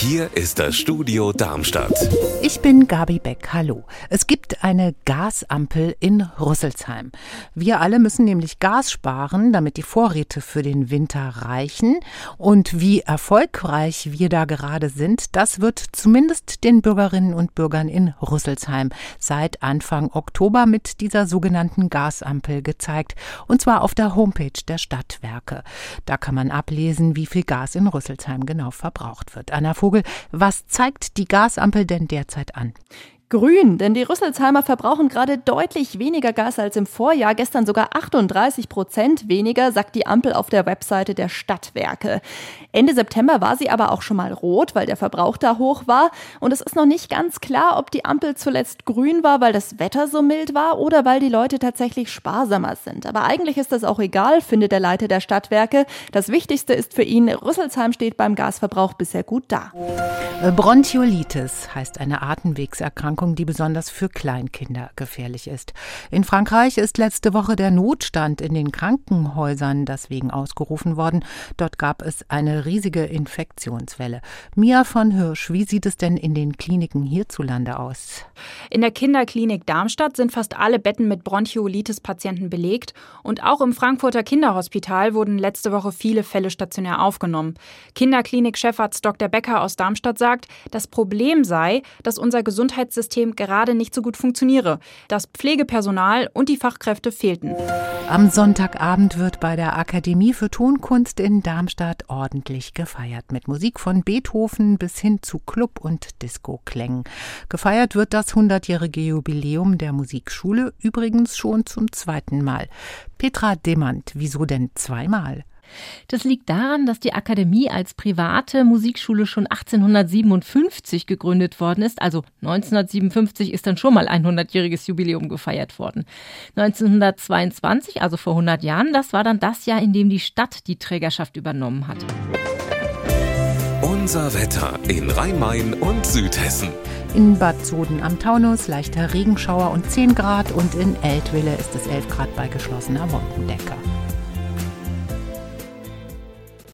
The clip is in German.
Hier ist das Studio Darmstadt. Ich bin Gabi Beck. Hallo. Es gibt eine Gasampel in Rüsselsheim. Wir alle müssen nämlich Gas sparen, damit die Vorräte für den Winter reichen. Und wie erfolgreich wir da gerade sind, das wird zumindest den Bürgerinnen und Bürgern in Rüsselsheim seit Anfang Oktober mit dieser sogenannten Gasampel gezeigt. Und zwar auf der Homepage der Stadtwerke. Da kann man ablesen, wie viel Gas in Rüsselsheim genau verbraucht wird. Anna Vogel, was zeigt die Gasampel denn derzeit an? Grün, denn die Rüsselsheimer verbrauchen gerade deutlich weniger Gas als im Vorjahr, gestern sogar 38 Prozent weniger, sagt die Ampel auf der Webseite der Stadtwerke. Ende September war sie aber auch schon mal rot, weil der Verbrauch da hoch war. Und es ist noch nicht ganz klar, ob die Ampel zuletzt grün war, weil das Wetter so mild war oder weil die Leute tatsächlich sparsamer sind. Aber eigentlich ist das auch egal, findet der Leiter der Stadtwerke. Das Wichtigste ist für ihn, Rüsselsheim steht beim Gasverbrauch bisher gut da. Bronchiolitis heißt eine Atemwegserkrankung Erkrankung, die besonders für Kleinkinder gefährlich ist. In Frankreich ist letzte Woche der Notstand in den Krankenhäusern deswegen ausgerufen worden. Dort gab es eine riesige Infektionswelle. Mia von Hirsch, wie sieht es denn in den Kliniken hierzulande aus? In der Kinderklinik Darmstadt sind fast alle Betten mit Bronchiolitis-Patienten belegt und auch im Frankfurter Kinderhospital wurden letzte Woche viele Fälle stationär aufgenommen. Kinderklinik-Chefarzt Dr. Becker aus Darmstadt sagt, das Problem sei, dass unser Gesundheitssystem Gesundheitssystem gerade nicht so gut funktioniere. Das Pflegepersonal und die Fachkräfte fehlten. Am Sonntagabend wird bei der Akademie für Tonkunst in Darmstadt ordentlich gefeiert. Mit Musik von Beethoven bis hin zu Club- und Disco-Klängen. Gefeiert wird das 100-jährige Jubiläum der Musikschule übrigens schon zum zweiten Mal. Petra Demand, wieso denn zweimal? Das liegt daran, dass die Akademie als private Musikschule schon 1857 gegründet worden ist. Also 1957 ist dann schon mal ein 100-jähriges Jubiläum gefeiert worden. 1922, also vor 100 Jahren, das war dann das Jahr, in dem die Stadt die Trägerschaft übernommen hat. Unser Wetter in Rhein-Main und Südhessen. In Bad Soden am Taunus leichter Regenschauer und 10 Grad und in Eltville ist es 11 Grad bei geschlossener Wolkendecke.